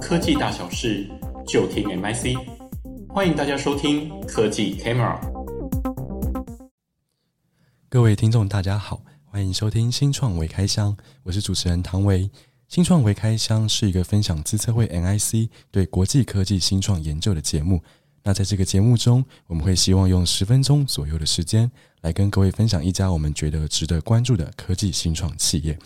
科技大小事，就听 MIC。欢迎大家收听科技 Camera。各位听众，大家好，欢迎收听新创微开箱，我是主持人唐维。新创微开箱是一个分享资策会 MIC 对国际科技新创研究的节目。那在这个节目中，我们会希望用十分钟左右的时间，来跟各位分享一家我们觉得值得关注的科技新创企业。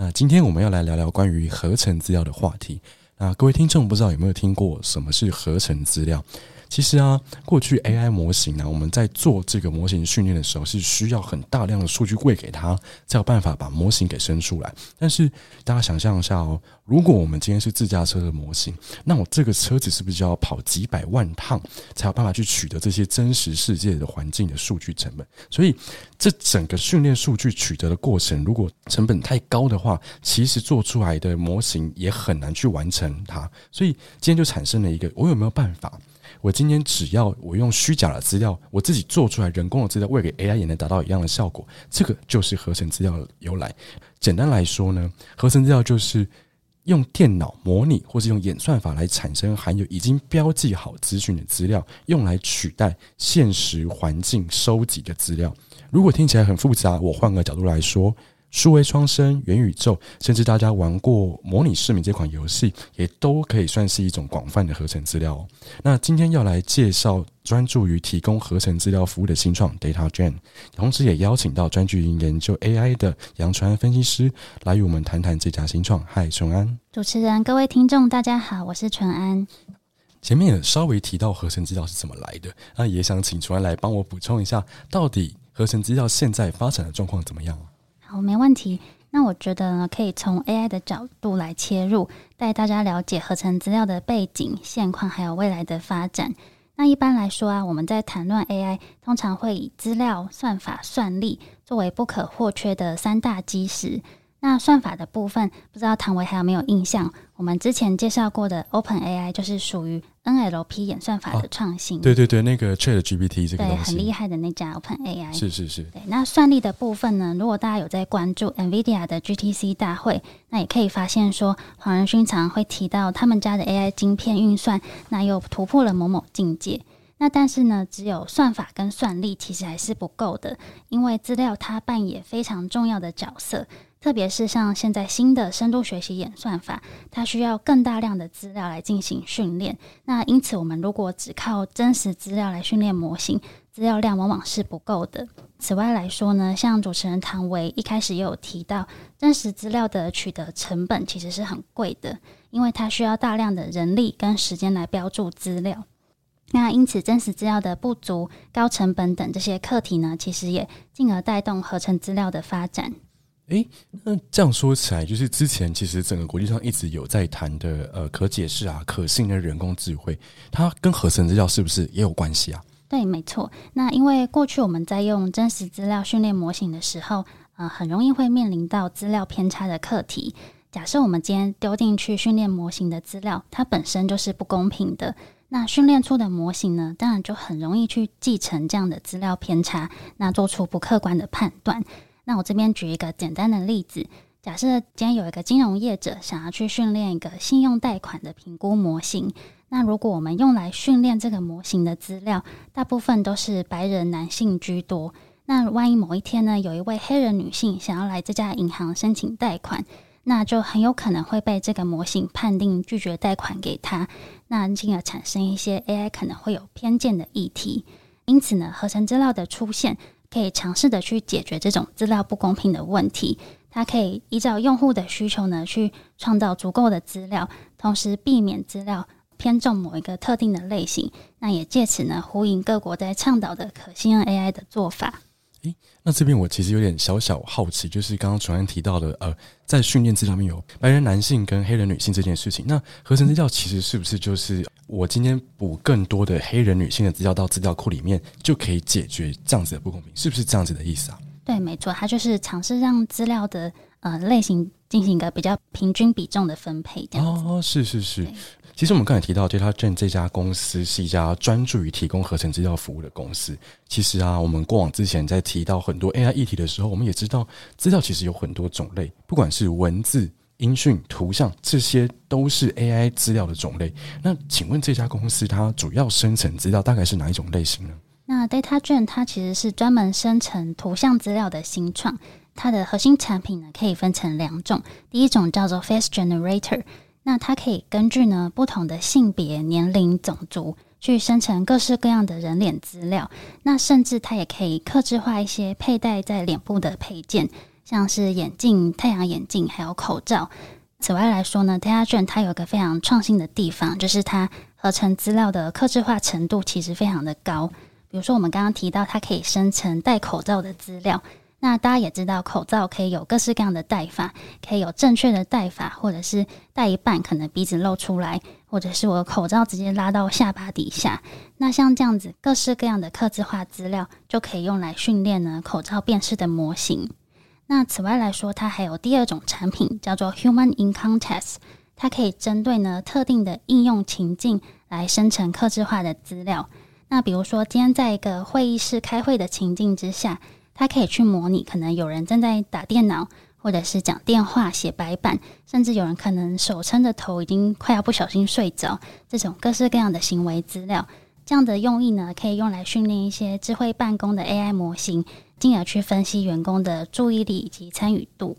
那今天我们要来聊聊关于合成资料的话题。那各位听众不知道有没有听过什么是合成资料？其实啊，过去 AI 模型呢、我们在做这个模型训练的时候，是需要很大量的数据喂给它，才有办法把模型给生出来。但是大家想象一下哦，如果我们今天是自驾车的模型，那我这个车子是不是就要跑几百万趟，才有办法去取得这些真实世界的环境的数据成本？所以这整个训练数据取得的过程，如果成本太高的话，其实做出来的模型也很难去完成它。所以今天就产生了一个，我有没有办法？我今天只要我用虚假的资料，我自己做出来人工的资料，喂给 AI 也能达到一样的效果。这个就是合成资料的由来。简单来说呢，合成资料就是用电脑模拟或是用演算法来产生含有已经标记好资讯的资料，用来取代现实环境收集的资料。如果听起来很复杂，我换个角度来说。数位双生、元宇宙，甚至大家玩过模拟市民这款游戏，也都可以算是一种广泛的合成资料哦。那今天要来介绍专注于提供合成资料服务的新创 DataGen，同时也邀请到专注于研究 AI 的杨纯安分析师来与我们谈谈这家新创。嗨，淳安！主持人、各位听众，大家好，我是淳安。前面也稍微提到合成资料是怎么来的，那也想请淳安来帮我补充一下，到底合成资料现在发展的状况怎么样？好，没问题。那我觉得呢，可以从 AI 的角度来切入，带大家了解合成资料的背景、现况，还有未来的发展。那一般来说啊，我们在谈论 AI，通常会以资料、算法、算力作为不可或缺的三大基石。那算法的部分，不知道唐维还有没有印象？我们之前介绍过的 OpenAI 就是属于 NLP 演算法的创新。哦。对对对，那个 ChatGPT 这个对很厉害的那家 OpenAI。是是是。对，那算力的部分呢？如果大家有在关注 NVIDIA 的 GTC 大会，那也可以发现说，黄仁勋常会提到他们家的 AI 晶片运算，那又突破了某某境界。那但是呢，只有算法跟算力其实还是不够的，因为资料它扮演非常重要的角色。特别是像现在新的深度学习演算法，它需要更大量的资料来进行训练。那因此，我们如果只靠真实资料来训练模型，资料量往往是不够的。此外来说呢，像主持人唐维一开始也有提到，真实资料的取得成本其实是很贵的，因为它需要大量的人力跟时间来标注资料。那因此，真实资料的不足、高成本等这些课题呢，其实也进而带动合成资料的发展。诶，那这样说起来，就是之前其实整个国际上一直有在谈的，呃，可解释啊、可信的人工智慧，它跟合成资料是不是也有关系啊？对，没错。那因为过去我们在用真实资料训练模型的时候，呃，很容易会面临到资料偏差的课题。假设我们今天丢进去训练模型的资料，它本身就是不公平的，那训练出的模型呢，当然就很容易去继承这样的资料偏差，那做出不客观的判断。那我这边举一个简单的例子，假设今天有一个金融业者想要去训练一个信用贷款的评估模型，那如果我们用来训练这个模型的资料，大部分都是白人男性居多，那万一某一天呢，有一位黑人女性想要来这家银行申请贷款，那就很有可能会被这个模型判定拒绝贷款给他，那进而产生一些 AI 可能会有偏见的议题。因此呢，合成资料的出现，可以尝试的去解决这种资料不公平的问题，它可以依照用户的需求呢，去创造足够的资料，同时避免资料偏重某一个特定的类型。那也借此呢，呼应各国在倡导的可信任 AI 的做法。诶，那这边我其实有点小小好奇，就是刚刚纯安提到的，呃，在训练资料面有白人男性跟黑人女性这件事情，那合成资料其实是不是就是我今天补更多的黑人女性的资料到资料库里面，就可以解决这样子的不公平？是不是这样子的意思啊？对，没错，它就是尝试让资料的呃类型进行一个比较平均比重的分配，这样哦，是是是。其实我们刚才提到，DataGen 这家公司是一家专注于提供合成资料服务的公司。其实啊，我们过往之前在提到很多 AI 议题的时候，我们也知道资料其实有很多种类，不管是文字、音讯、图像，这些都是 AI 资料的种类。那请问这家公司它主要生成资料大概是哪一种类型呢？那 DataGen 它其实是专门生成图像资料的新创，它的核心产品呢可以分成两种，第一种叫做 Face Generator，那它可以根据呢不同的性别、年龄、种族去生成各式各样的人脸资料，那甚至它也可以客制化一些佩戴在脸部的配件，像是眼镜、太阳眼镜还有口罩。此外来说呢，DataGen 它有个非常创新的地方，就是它合成资料的客制化程度其实非常的高。比如说，我们刚刚提到它可以生成戴口罩的资料，那大家也知道，口罩可以有各式各样的戴法，可以有正确的戴法，或者是戴一半可能鼻子露出来，或者是我的口罩直接拉到下巴底下。那像这样子各式各样的客制化资料，就可以用来训练呢口罩辨识的模型。那此外来说，它还有第二种产品叫做 Human in Context，它可以针对呢特定的应用情境来生成客制化的资料。那比如说，今天在一个会议室开会的情境之下，它可以去模拟可能有人正在打电脑，或者是讲电话、写白板，甚至有人可能手撑着头，已经快要不小心睡着，这种各式各样的行为资料。这样的用意呢，可以用来训练一些智慧办公的 AI 模型，进而去分析员工的注意力以及参与度。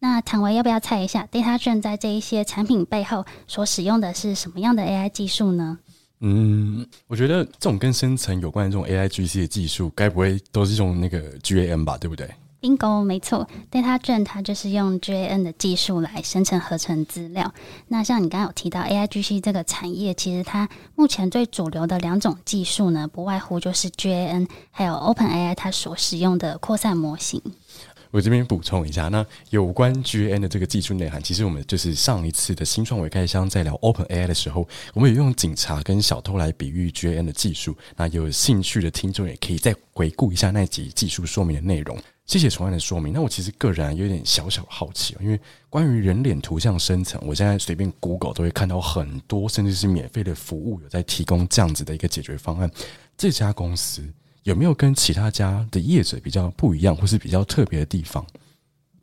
那唐维要不要猜一下，DataG 在这一些产品背后所使用的是什么样的 AI 技术呢？嗯，我觉得这种跟深层有关的这种 A I G C 的技术，该不会都是用那个 G A N 吧？对不对？Bingo，没错 data 卷它就是用 G A N 的技术来生成合成资料。那像你刚刚有提到 A I G C 这个产业，其实它目前最主流的两种技术呢，不外乎就是 G A N 还有 Open A I 它所使用的扩散模型。我这边补充一下，那有关 GAN 的这个技术内涵，其实我们就是上一次的新创微开箱在聊 OpenAI 的时候，我们有用警察跟小偷来比喻 GAN 的技术。那有兴趣的听众也可以再回顾一下那集技术说明的内容。谢谢崇安的说明。那我其实个人有点小小好奇，因为关于人脸图像生成，我现在随便 Google 都会看到很多，甚至是免费的服务有在提供这样子的一个解决方案。这家公司。有没有跟其他家的业者比较不一样，或是比较特别的地方？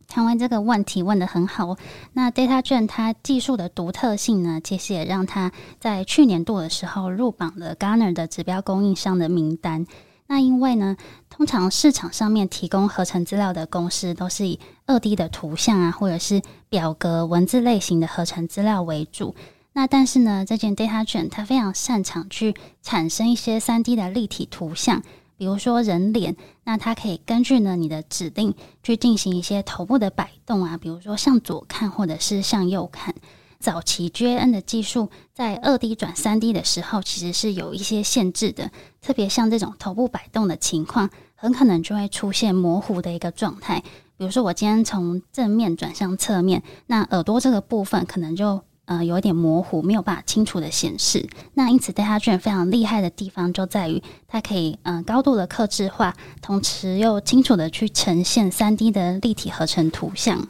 唐文这个问题问得很好。那 DataGen 它技术的独特性呢，其实也让它在去年度的时候入榜了 Garner 的指标供应商的名单。那因为呢，通常市场上面提供合成资料的公司都是以二 D 的图像啊，或者是表格、文字类型的合成资料为主。那但是呢，这件 DataGen 它非常擅长去产生一些三 D 的立体图像。比如说人脸，那它可以根据呢你的指令去进行一些头部的摆动啊，比如说向左看或者是向右看。早期 GAN 的技术在二 D 转三 D 的时候，其实是有一些限制的，特别像这种头部摆动的情况，很可能就会出现模糊的一个状态。比如说我今天从正面转向侧面，那耳朵这个部分可能就。呃，有一点模糊，没有办法清楚的显示。那因此戴哈卷非常厉害的地方就在于，它可以嗯、高度的克制化，同时又清楚的去呈现三 D 的立体合成图像。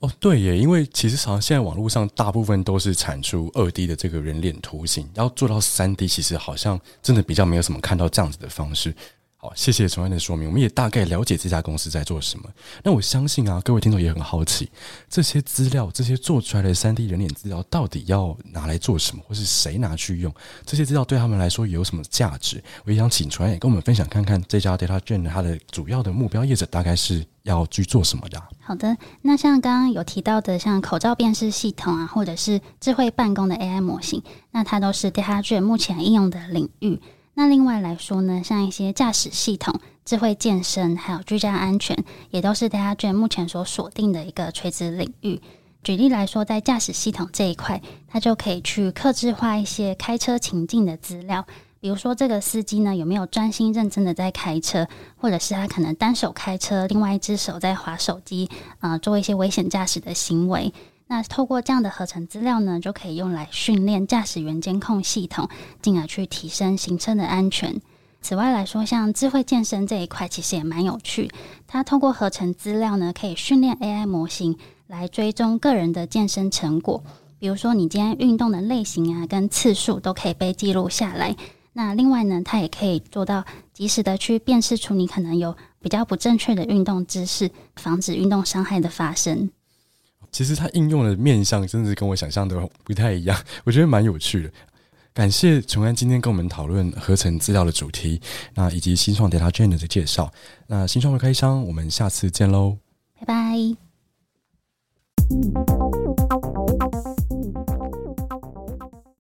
哦，对耶，因为其实好像现在网络上大部分都是产出二 D 的这个人脸图形，要做到三 D，其实好像真的比较没有什么看到这样子的方式。谢谢崇安的说明，我们也大概了解这家公司在做什么。那我相信啊，各位听众也很好奇，这些资料，这些做出来的三 D 人脸资料，到底要拿来做什么，或是谁拿去用？这些资料对他们来说有什么价值？我也想请崇安也跟我们分享看看，这家 DataGen 它的主要的目标业者大概是要去做什么的？好的，那像刚刚有提到的，像口罩辨识系统啊，或者是智慧办公的 AI 模型，那它都是 DataGen 目前应用的领域。那另外来说呢，像一些驾驶系统、智慧健身，还有居家安全，也都是 DataGen 目前所锁定的一个垂直领域。举例来说，在驾驶系统这一块，它就可以去克制化一些开车情境的资料，比如说这个司机呢有没有专心认真的在开车，或者是他可能单手开车，另外一只手在划手机，啊、做一些危险驾驶的行为。那透过这样的合成资料呢，就可以用来训练驾驶员监控系统，进而去提升行车的安全。此外来说，像智慧健身这一块，其实也蛮有趣。它通过合成资料呢，可以训练 AI 模型来追踪个人的健身成果。比如说，你今天运动的类型啊，跟次数都可以被记录下来。那另外呢，它也可以做到及时的去辨识出你可能有比较不正确的运动姿势，防止运动伤害的发生。其实它应用的面向，真的是跟我想象的不太一样，我觉得蛮有趣的。感谢崇安今天跟我们讨论合成资料的主题，那以及新创 DataGen 的介绍。那新创的开箱，我们下次见喽，拜拜。